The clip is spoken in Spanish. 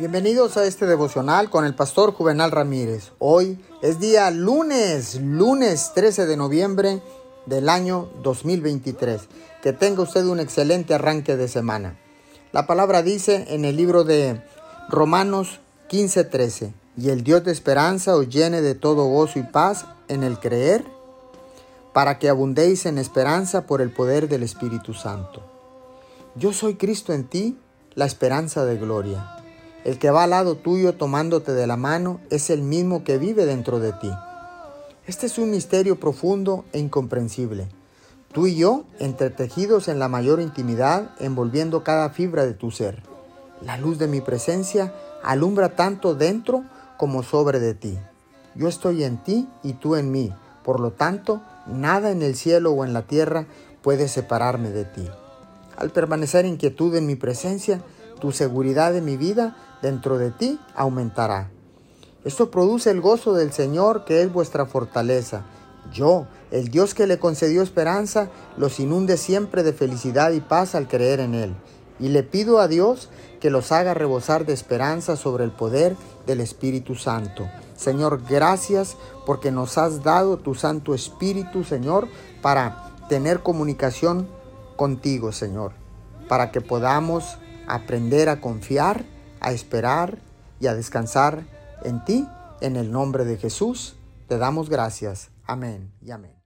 Bienvenidos a este devocional con el pastor Juvenal Ramírez. Hoy es día lunes, lunes 13 de noviembre del año 2023. Que tenga usted un excelente arranque de semana. La palabra dice en el libro de Romanos 15:13, y el Dios de esperanza os llene de todo gozo y paz en el creer, para que abundéis en esperanza por el poder del Espíritu Santo. Yo soy Cristo en ti, la esperanza de gloria. El que va al lado tuyo tomándote de la mano es el mismo que vive dentro de ti. Este es un misterio profundo e incomprensible. Tú y yo, entretejidos en la mayor intimidad, envolviendo cada fibra de tu ser. La luz de mi presencia alumbra tanto dentro como sobre de ti. Yo estoy en ti y tú en mí. Por lo tanto, nada en el cielo o en la tierra puede separarme de ti. Al permanecer en quietud en mi presencia, tu seguridad de mi vida dentro de ti aumentará. Esto produce el gozo del Señor que es vuestra fortaleza. Yo, el Dios que le concedió esperanza, los inunde siempre de felicidad y paz al creer en Él. Y le pido a Dios que los haga rebosar de esperanza sobre el poder del Espíritu Santo. Señor, gracias porque nos has dado tu Santo Espíritu, Señor, para tener comunicación contigo, Señor, para que podamos aprender a confiar, a esperar y a descansar en ti. En el nombre de Jesús, te damos gracias. Amén y amén.